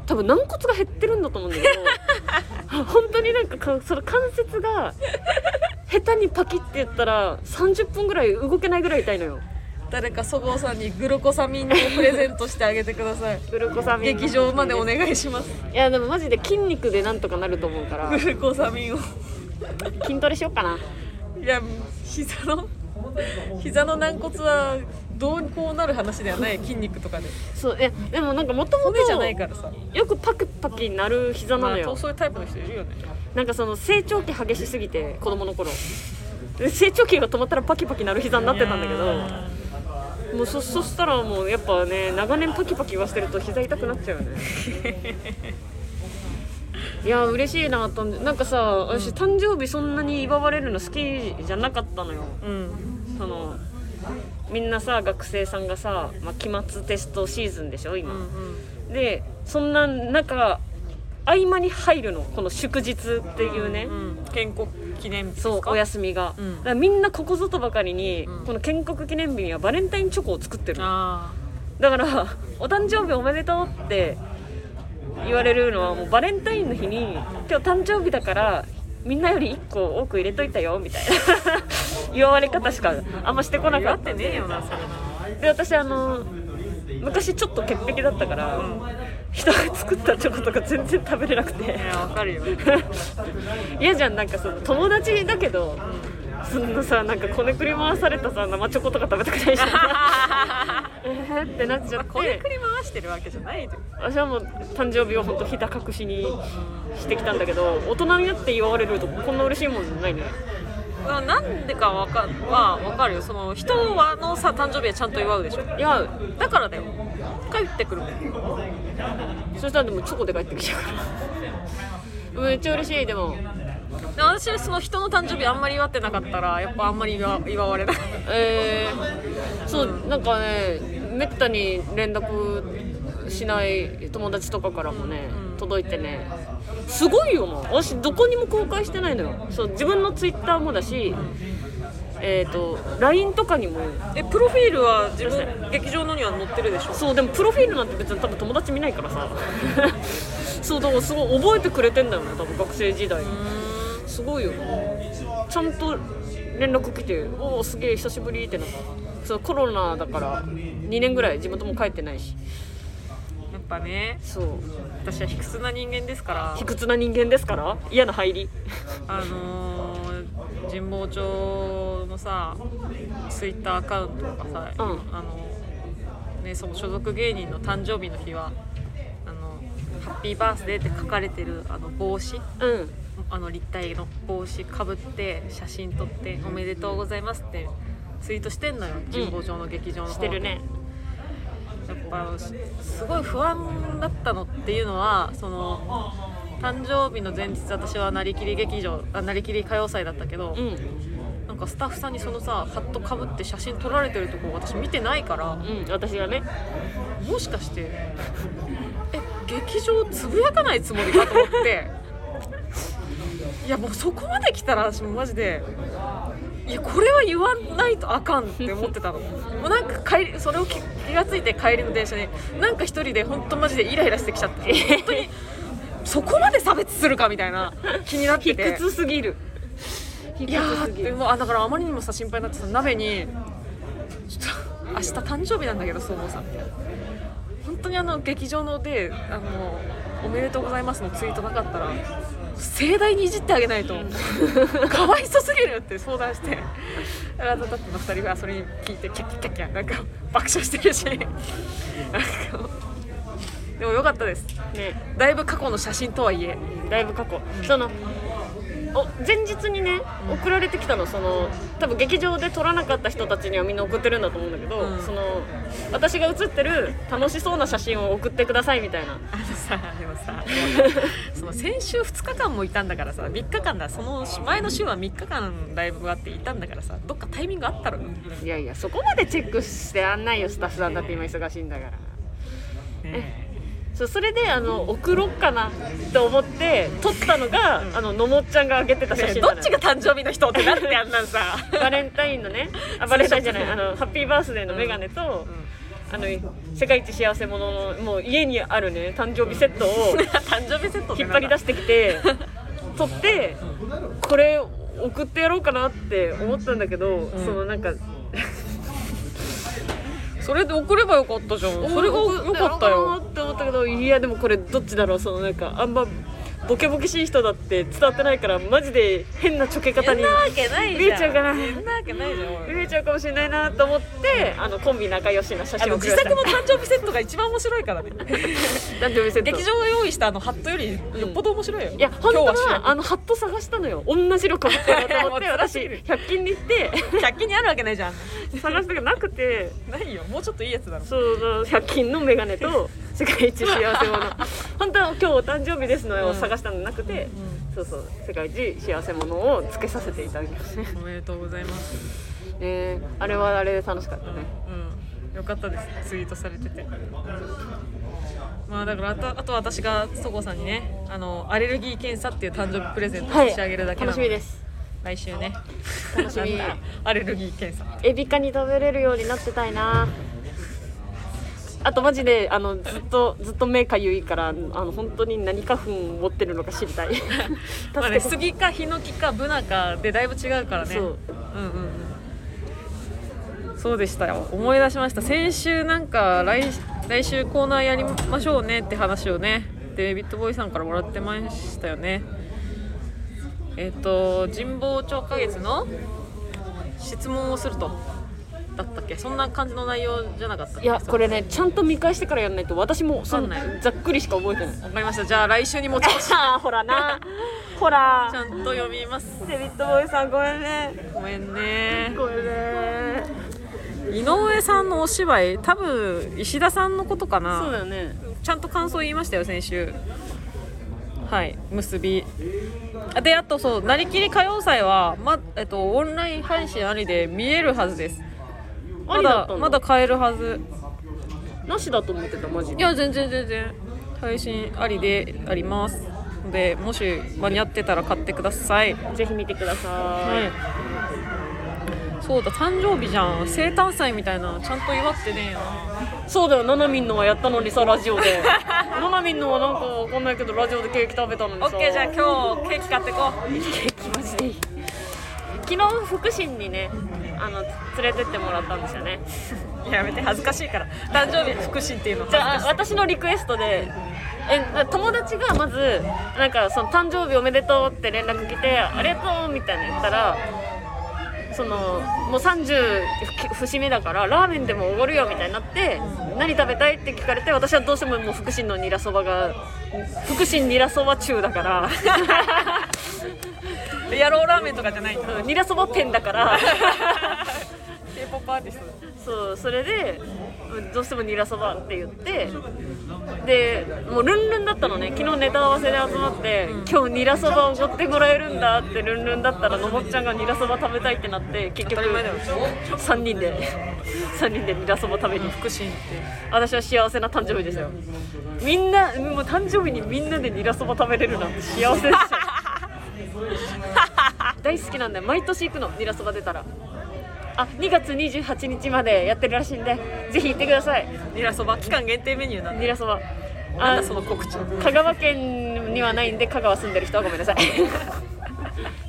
多分軟骨が減ってるんだと思うんだけど。本当になんかかその関節が下手にパキって言ったら30分ぐらい動けないぐらい痛いのよ。
誰かそごうさんにグルコサミンをプレゼントしてあげてください。
グルコサミン。
劇場までお願いします。
いやでもマジで筋肉でなんとかなると思うから。
グルコサミンを。
筋トレしようかな。い
や膝の膝の軟骨はどうこうなる話ではない筋肉とかで。
そういやでもなんかもともと
骨じゃないからさ。
よくパクパキなる膝な
まあ
のよ、
そういうタイプの人いるよね
なんかその成長期激しすぎて子供の頃。で成長期が止まったらパキパキなる膝になってたんだけどもうそそしたらもうやっぱね長年パキパキはしてると膝痛くなっちゃうよね。いや嬉しいなとなんかさ私誕生日そんなに祝われるの好きじゃなかったのよ。
うん。
そのみんなさ学生さんがさ、まあ、期末テストシーズンでしょ今、
うんうん。
でそんな中合間に入るのこの祝日っていうね、
うん建国記念日
そうお休みが、
うん。
だからみんなここぞとばかりに、
うん。
この建国記念日にはバレンタインチョコを作ってるだから「お誕生日おめでとう」って言われるのはもうバレンタインの日に「今日誕生日だからみんなより1個多く入れといたよ」みたいな。言われ方しかあんましてこなかってた
ねえよなそれな。
で私あの昔ちょっと潔癖だったから、人が作ったチョコとか全然食べれなくて。
いやわかるよ。
嫌じゃんなんかその友達だけど、そんなさなんかこねくり回されたさ生チョコとか食べたくないじゃん。えーってなっちゃって。
こねくり回してるわけじゃないで
私はもう誕生日を本当ひた隠しにしてきたんだけど大人になって祝われるとこんな嬉しいもんないね。
うんなんでかわかはわかるよ。その人はのさ誕生日はちゃんと祝うでしょ。
いや
だからだよ帰ってくる。
そしたらでもチョコで帰ってきちゃうから。めっちゃ嬉しいでも。
で私その人の誕生日あんまり祝ってなかったらやっぱあんまり祝祝われない。
えー、そうなんかねめったに連絡しない友達とかからもね、
うん
届いてね。すごいよもう私どこにも公開してないのよ。そう自分のツイッターもだし、えっ、と LINE とかにも。
えプロフィールは自分劇場のには載ってるでしょ？
そうでもプロフィールなんて別に多分友達見ないからさ。そうだからすごい覚えてくれてんだよね多分学生時代。すごいよちゃんと連絡来て「おおすげえ久しぶり」ってなそうコロナだから2年ぐらい地元も帰ってないし。
やっぱね。
そう。
私は卑屈な人間ですから。
卑屈な人間ですから。嫌な入り。
あのー、神保町のさツイッターアカウントとかさ、
うん。
あのねその所属芸人の誕生日の日はあのハッピーバースデーって書かれてるあの帽子
うん。
あの立体の帽子かぶって写真撮って「おめでとうございます」ってツイートしてんのよ神保町の劇場の方
してるね。
やっぱすごい不安だったのっていうのはその誕生日の前日私はなりきり劇場あなりきり歌謡祭だったけど、
うん。
なんかスタッフさんにそのさハットかぶって写真撮られてるとこ私見てないから
うん私がね。
もしかしてえ劇場つぶやかないつもりかと思って。いやもうそこまで来たら私もマジでいやこれは言わないとあかんって思ってたの。もうなんか帰りそれを気気がついて帰りの電車になんか一人で本当マジでイライラしてきちゃって。本当にそこまで差別するかみたいな気になって
卑
て
屈すぎる。卑
いやーでもあだからあまりにもさ心配になってさ鍋にちょっと明日誕生日なんだけどそう思さん。本当にあの劇場のであのおめでとうございますのツイートなかったら盛大にいじってあげないと。かわいそすぎるって相談して。あだっての2人がそれに聞いてキャッキャッキャッキャなんか爆笑してるし。なんかでもよかったです。
ね。
だいぶ過去の写真とはいえ。
だいぶ過去、そのお前日にね送られてきたの。その多分劇場で撮らなかった人たちにはみんな送ってるんだと思うんだけど、
うん。
その私が写ってる楽しそうな写真を送ってくださいみたいな。
あのさでもさ その先週2日間もいたんだからさ3日間だ。その前の週は3日間ライブがあっていたんだからさどっかタイミングあったろ。
いやいやそこまでチェックしてやんないよスタッフさんだって今忙しいんだからそうそれであの送ろっかなって思って撮ったのが、あののもっちゃんが上げてた写真
ねどっちが誕生日の人ってなってあんなんさ。
バレンタインのねあバレンタインじゃないあのハッピーバースデーのメガネと、あの世界一幸せ者のもう家にあるね誕生日セットを
誕生日セット
引っ張り出してきて撮ってこれ送ってやろうかなって思ったんだけど、そのなんか
それで送ればよかったじゃん。それがよかったよ。
って思ったけどいやでもこれどっちだろうそのなんかあんまボケボケしい人だって伝わってないからマジで変なちょけ方に見えちゃうかな。見えちゃうかもしれないなと思ってあのコンビ仲良しな写
あ
真を
の自作の誕生日セットが一番面白いからね。
誕生日セット。
劇場が用意したあのハットよりよっぽど面白いよ、
いや本当
は
あのハット探したのよ。同じ色かと思って 私
ぎる
100均に行って。
100均にあるわけないじゃん。
探したけどなくて。
ないよ。もうちょっといいやつだろ。
そう100均のメガネと世界一幸せ者。本当は今日お誕生日ですのを探したのなくて、そうそう世界一幸せ者をつけさせていただきましたね
おめでとうございます。
ねあれはあれで楽しかったね。
うんよかったです。ツイートされてて。まあだからあとあと私がそごうさんにねあのアレルギー検査っていう誕生日プレゼントを
はい。
差し上げるだけな
楽
ので、
しみです。
来週ね。
楽しみ。
アレルギー検査。
エビカニ食べれるようになってたいなあとマジであのずっとずっと目かゆいからあの本当に何花粉持ってるのか知りたい。
まあね杉かヒノキかブナかでだいぶ違うからね。
そう。
うんうんうん。そうでしたよ。思い出しました。先週なんか来来週コーナーやりましょうねって話をねデイビッド・ボーイさんからもらってましたよね。えっ、と神保町花月の質問をするとだったっけ？そんな感じの内容じゃなかった？
いやこれねちゃんと見返してからやんないと私もそん
わかんない。
ざっくりしか覚えてない。
わかりました。じゃあ来週に持ち越し。
ほらな。ほら。
ちゃんと読みます。
デビッド・ボーイさんごめんね。
ごめんね。
ごめんね。
井上さんのお芝居多分石田さんのことかな。
そうだよね。
ちゃんと感想言いましたよ先週。はい結び。あであとそうなりきり歌謡祭は、まえっと、オンライン配信ありで見えるはずです。
あ
まだまだ買えるはず。
なしだと思ってたマジで。
いや全然全然。配信ありであります。のでもし間に合ってたら買ってください。
ぜひ見てくださ
はい。そうだ誕生日じゃん。生誕祭みたいなのちゃんと祝ってねえよ
そうだよななみんのはやったのにさラジオで。ななみんのはなんかわかんないけどラジオでケーキ食べたのにさ。
オッケーじゃあ今日ケーキ買ってこう。
ケーキマジでいい昨日福神にねあの連れてってもらったんですよね。
やめて恥ずかしいから。誕生日福神っていうの。
じゃあ私のリクエストでえ友達がまずなんかその誕生日おめでとうって連絡来てありがとうみたいな言ったらそのもう30節目だからラーメンでもおごるよみたいになって何食べたいって聞かれて私はどうしてももう福神のニラそばが福神ニラそば中だから
野郎ラーメンとかじゃないんだ
ニラそばペンだから。
K-POP アーティスト
そうそれでどうしてもニラそばって言ってでもうルンルンだったのね。昨日ネタ合わせで集まって、今日ニラそばおごってもらえるんだってルンルンだったらのもっちゃんがニラそば食べたいってなって結局
当たり前だよ。
3人で3人でニラそば食べに。
福神って。
私は幸せな誕生日ですよ。みんなもう誕生日にみんなでニラそば食べれるなんて幸せですよ 大好きなんだよ毎年行くのニラそば出たら。あ2月28日までやってるらしいんでぜひ行ってください。
ニラそば期間限定メニューなんで
ニラそば。あ
だその告知
香川県にはないんで香川住んでる人はごめんなさい。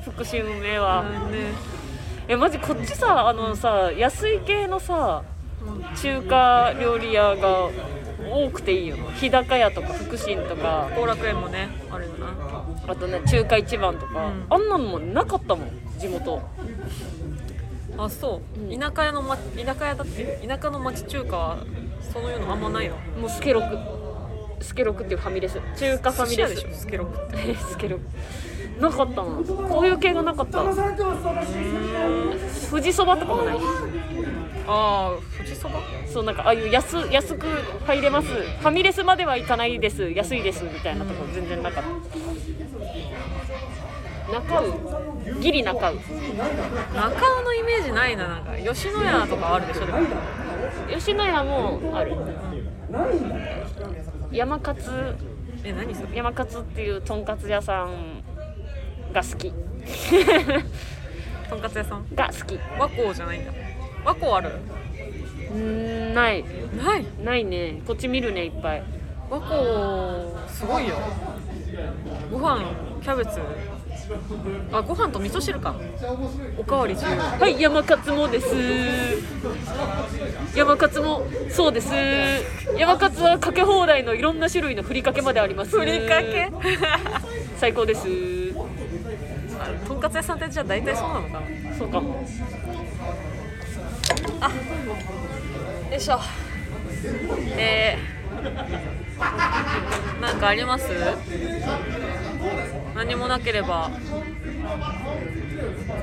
福島名は。
なんで？
えマジこっちさあのさ安い系のさ中華料理屋が多くていいよ。日高屋とか福神とか。
後楽園もねあるよな
あとね中華一番とか、
うん。
あんなのもなかったもん地元。
あそう、
うん。
田舎屋の、ま、田舎屋だって田舎の町中華はそういうのあんまないの？
もうスケロク。スケロクっていうファミレス。中華ファミレス。
寿司屋でしょ？スケロクって。
え スケロクなかったな。こういう系がなかった。富士そばとかもない。
ああ富士そば？
そうなんかああいう安安く入れます。ファミレスまでは行かないです。安いですみたいなとこ全然なかった。中尾？ギリ中尾。
中尾のイメージないな。なんか吉野家とかあるでしょ？でも。
吉野家もある。山勝。
え何それ？
山勝っていうとんかつ屋さんが好き。
とんかつ屋さん？
が好き。
和光じゃないんだ。和光ある？
うーんない。
ない？
ないね。こっち見るねいっぱい。
和光すごいよ。ご飯キャベツ。あご飯と味噌汁か。おかわり自由
はい山勝もです。山勝もそうです。山勝はかけ放題のいろんな種類のふりかけまであります。
ふりかけ？
最高です
とんかつ屋さんってじゃあ大体そう。なのかな
そうかも
よいしょ。えー、なんかあります？何もなければ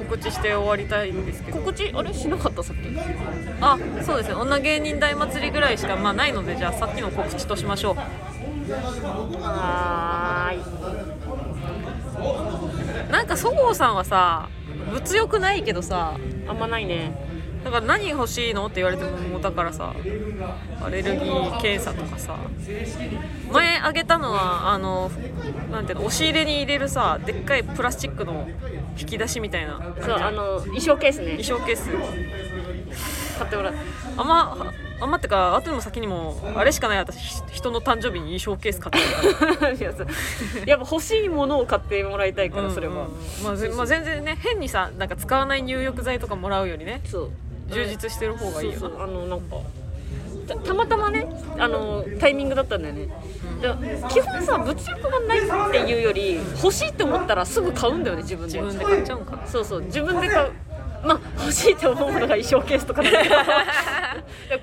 告知して終わりたいんですけど。
告知あれ？しなかった？さっき。
あそうですね女芸人大祭りぐらいしかまあないのでじゃあさっきの告知としましょう。
はーい
なんかそごうさんはさ物欲ないけどさ
あんまないね。
だから何欲しいのって言われてももうだからさアレルギー検査とかさ。前あげたのはあのなんていうの押し入れに入れるさでっかいプラスチックの引き出しみたいな。
そうあの衣装ケースね。
衣装ケース。
買ってもらう。
あんまあんまってか後にも先にもあれしかない私ひ人の誕生日に衣装ケース買ってるから。
いやっぱ欲しいものを買ってもらいたいからそれは、
うんうんまあぜまあ、全然ね変にさなんか使わない入浴剤とかもらうよりね
そう。
充実してる方がいいよ
あのなんかたたまたまねあのタイミングだったんだよね、で基本さ物欲がないっていうより欲しいって思ったらすぐ買うんだよね自分で。
自分で買っちゃうんかな。
そうそう自分で買うまあ欲しいって思うものが衣装ケースとか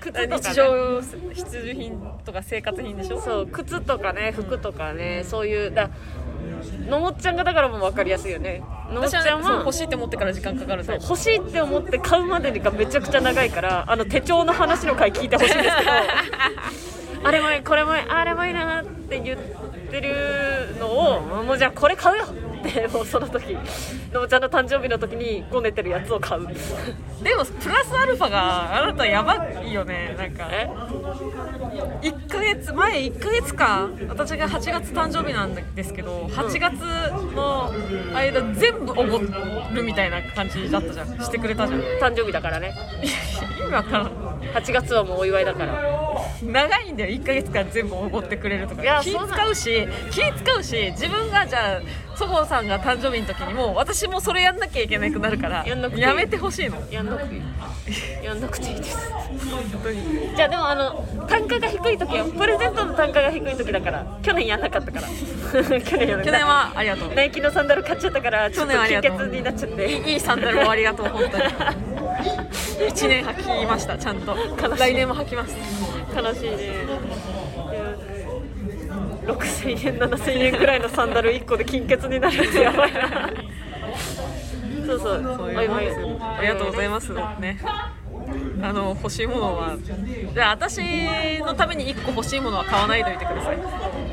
靴とか、ね、
日常必需品とか生活品でしょ？
そう靴とかね服とかね、そういうだのもっちゃんがだからもう分かりやすいよね。のもっちゃんは
欲しいって思ってから時間かかるタイプ。
欲しいって思って買うまでがめちゃくちゃ長いからあの手帳の話の回聞いてほしいんですけど。あれもいいこれもいいあれもいいなって言ってるのをもうじゃあこれ買うよって もうその時のもちゃんの誕生日の時にごねてるやつを買う。
でもプラスアルファがあなたやばいよねなんか。
え
？1ヶ月前1ヶ月間私が8月誕生日なんですけど8月の間全部おごるみたいな感じだったじゃん。してくれたじゃん。意
誕生日だからね。
味わからん。
8月はもうお祝いだから。
長いんだよ1ヶ月間全部おごってくれるとか。気使うし気使うし自分がじゃあそごうさんが誕生日の時にもう私もそれやんなきゃいけなくなるから
やんなくていい。
やめてほしいの。
やんなくていい。やんなくていいです。
本当に。
じゃあでもあの単価が低い時はプレゼントの単価が低い時だから去年やんなかったから。去年やんな
去年はありがとう。
ナイキのサンダル買っちゃったからちょっと金欠になっちゃって。
いいサンダルをありがとう本当に。1年履きましたちゃんと。来年も履きます。
悲しいね6000円7000円くらいのサンダル1個で金欠になるってやばいな。そうそう。
そういう
お祝い。
ありがとうございます。ね。あの欲しいものは。じゃあ私のために1個欲しいものは買わないでおいてください。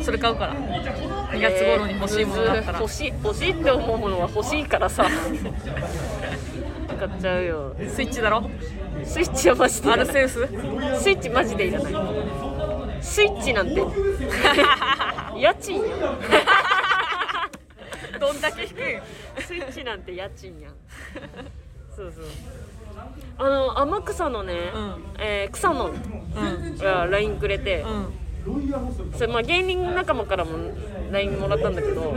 それ買うから。2月頃に欲しいものだったら、
欲しい欲しいって思うものは欲しいからさ。買っちゃうよ。
スイッチだろ？
スイッチはマジでい
アルセウス？
スイッチマジでいらない。スイッチなんて 家賃
どんだけ低い。
スイッチなんて家賃やん。そうそう。あの天草のね、
うん。
えー草野
うん。
が LINE くれて、
うん
それまあ芸人仲間からも LINE もらったんだけど、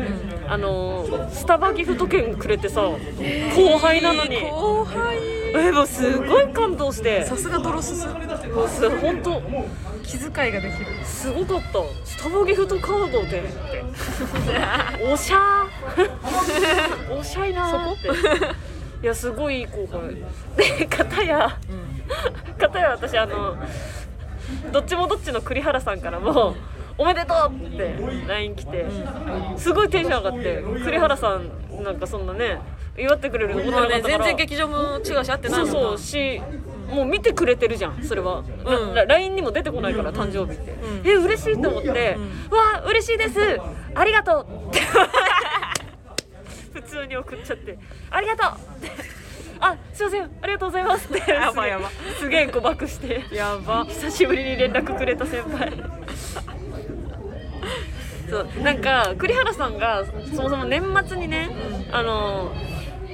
あのースタバギフト券くれてさ後輩なのに。
後輩。
えもうすごい感動して。
さすがドロスス
もうす本当
気遣いができる。
すごかった。スタバギフトカードで。っ ておしゃー。おしゃいなーって。いやすごいいい後輩。で片や片や私あのどっちもどっちの栗原さんからも「おめでとう!」って LINE 来てすごいテンション上がって栗原さんなんかそんなね祝ってくれるの思って
まあね
なか
全然劇場も違うし合ってない
そうそうしもう見てくれてるじゃんそれは、
うん。
ラ LINE にも出てこないから誕生日って、
ん。
え嬉しいと思って「わあ嬉しいです。ありがとう」って。普通に送っちゃって「ありがとう」って「あすいませんありがとうございます」って。
やばいやば
すげえ誤爆して。
やば。
久しぶりに連絡くれた先輩。そうなんか栗原さんがそもそも年末にね、あの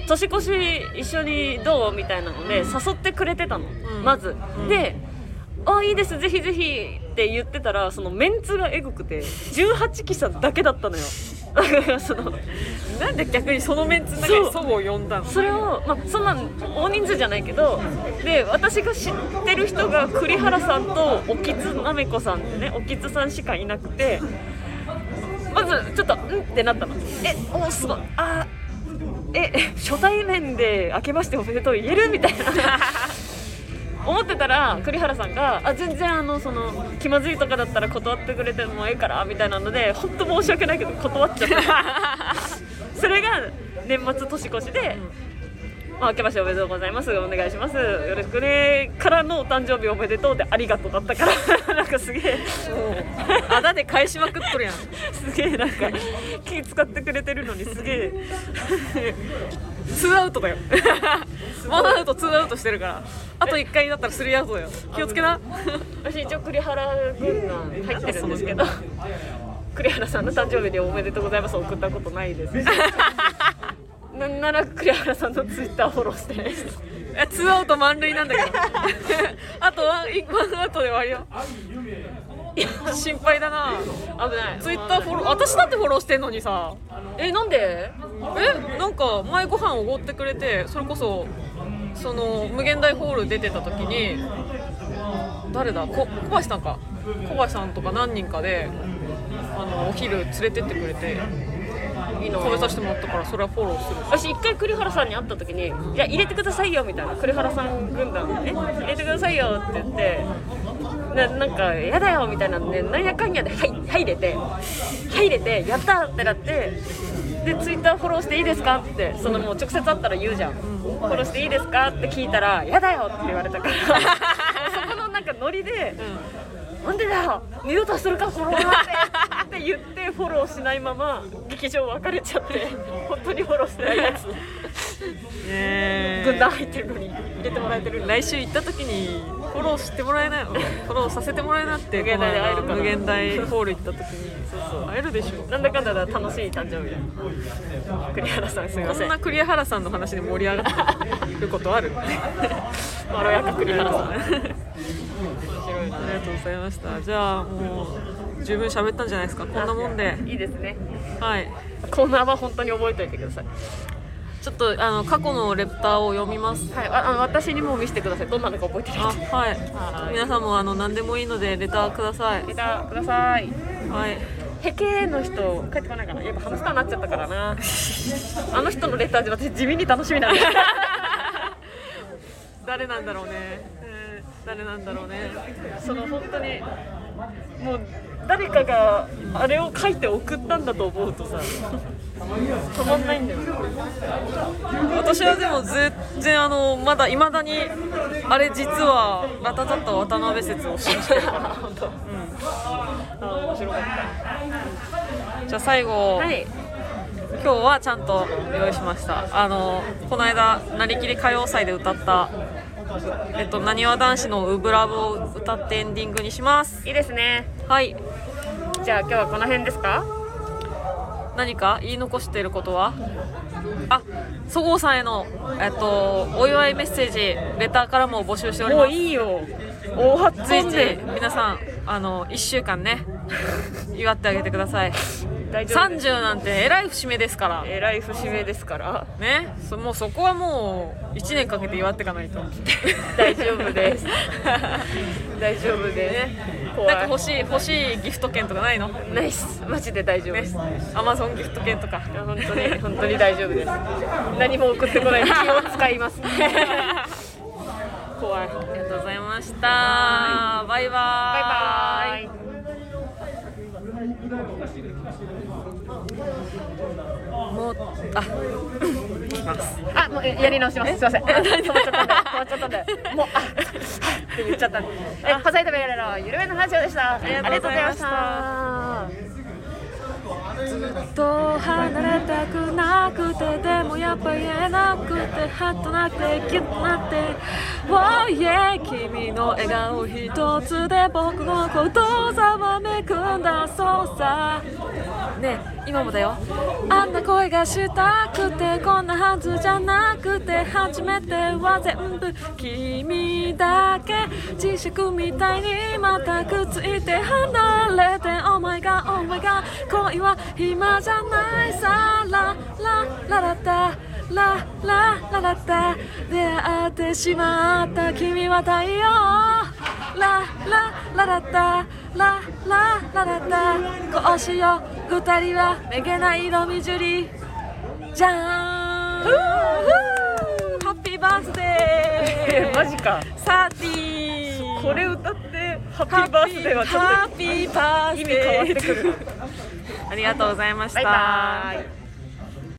年越し一緒にどうみたいなので誘ってくれてたの、
ん。
まず、で「あいいですぜひぜひ」って言ってたらそのメンツがエグくて18期さんだけだったのよその
なんで逆にそのメンツの中に祖母を呼んだの？
それを、まあ、そんな大人数じゃないけどで私が知ってる人が栗原さんとおきつなめこさんってねおきつさんしかいなくてまずちょっと「ん?」ってなったの。えおすごい。あえ初対面で「明けましておめでとう」言える？みたいな。思ってたら栗原さんが「あ全然あのその気まずいとかだったら断ってくれてもええから」みたいなので本当申し訳ないけど断っちゃった。それが年末年越しで、まあ、明けましておめでとうございます。お願いします。よろしくねからのお誕生日おめでとうでありがとうだったから。なんかすげえ。
あだで返しまくっとるやん。
すげえなんか気使ってくれてるのにすげえ
ツーアウトだよ。ワンアウトツーアウトしてるから。あと1回だったらスリーアウトだよ。気をつけな。
私一応栗原軍団入ってるんですけど。栗原さんの誕生日でおめでとうございます送ったことないです。なんなら栗原さんのツイッターフォローしてないです。
えツーアウト満塁なんだけど。あとワンワンアウトで終わりよ心配だな。
危ない。
ツイッターフォロー私だってフォローしてんのにさ。
えなんで？
えなんか前ご飯おごってくれてそれこそその無限大ホール出てた時に誰だ？こ小林さんか。小林さんとか何人かであのお昼連れてってくれて
いいの
食べさせてもらったからそれはフォローする。
私一回栗原さんに会った時に「いや入れてくださいよ」みたいな。栗原さん軍団にね「入れてくださいよ」って言ってななんか「やだよ」みたいなんでなんやかんやで「はい入れて入れてやった!」ってなってでツイッターフォローしていいですかってそのもう直接会ったら言うじゃん、フォローしていいですかって聞いたら「やだよ!」って言われたからそこのなんかノリで「なんでだよ二度とするかフォローなんて!」って言ってフォローしないまま劇場別れちゃって本当にフォローしてないやつ
ね
軍団入ってるのに入れてもらえてる
来週行った時にフォローしてもらえないフォローさせてもらえなって
無限大で会えるか
無限大ホール行った時に。そうそう。会えるでしょ。
なんだかんだで楽しい誕生日だ栗原さんすみません。
こんな栗原さんの話で盛り上がってることある？
まろやか栗原さん。
ありがとうございました。じゃあもう十分喋ったんじゃないですか。こんなもんで。
いいですね。
はい。
コーナーは本当に覚えておいてください
ちょっとあの過去のレターを読みます。
はいああの私にも見せてください。どんなのか覚えてる
あはい。
はい。
皆さんもあの何でもいいのでレターください。
レターください。
はい。
ヘケの人帰ってこないかなやっぱハムスターになっちゃったからな。あの人のレターで私地味に楽しみなんだ
誰なんだろうね、えー誰なんだろうね。
その本当にもう誰かがあれを書いて送ったんだと思うとさたまんないんだよ
私はでも全然あのまだいまだにあれ実はラタタッタ渡辺説を信じてる。から
本当あ面白かっ
じゃあ最後、
たはい
今日はちゃんと用意しました。あのこの間なりきり歌謡祭で歌ったえっとなにわ男子の「ウブラブ」を歌ってエンディングにします。
いいですね。
はい。
じゃあ今日はこの辺ですか？
何か言い残していることは？あそごうさんへの、えっと、お祝いメッセージレターからも募集しており
も
ます。
ういいよ。大発
随時
音で
皆さんあの1週間ね。祝ってあげてください。
大丈夫です。
30なんてえらい節目ですから。
えらい節目ですから。
ね？そもうそこはもう1年かけて祝っていかないと。
大丈夫です。大丈夫です。怖
ないんか欲しい欲しいギフト券とかないの？
ナイスマジで大丈夫
ね
です、
アマゾンギフト券とか。
いや本当に本当に大丈夫です。何も送ってこない。気を使います怖い。
ありがとうございました。バイバーイ。
バイバイ
もうあきます
あもうやり直します。すいません。止まっちゃったんで止まっちゃったんで。もうあって言っちゃったんで。え？ハサイトベラのゆるめの話でしたあり
がとうございましたと離れたくなくてでもやっぱ言えなくてハッとなってキュッとなって Oh yeah 君の笑顔一つで僕のことざわめくんだそうさ。ね今もだよ。あんな声がしたくてこんなはずじゃなくて初めては全部君だけ。磁石みたいにまたくっついて離れて。Oh my god oh my god 恋は暇じゃないさ。ララララタラ。ラララタ出会ってしまった。君は太陽。ララララタララララタこうしよう二人はめげない色みじゅり。じゃーん。ハッピーバー。スデー
マジか。
サーティー。
これ歌ってハッピーバースデーはちょっ
ハッピーバースデー
意味変わってくる
ありがとうございました。
バイバ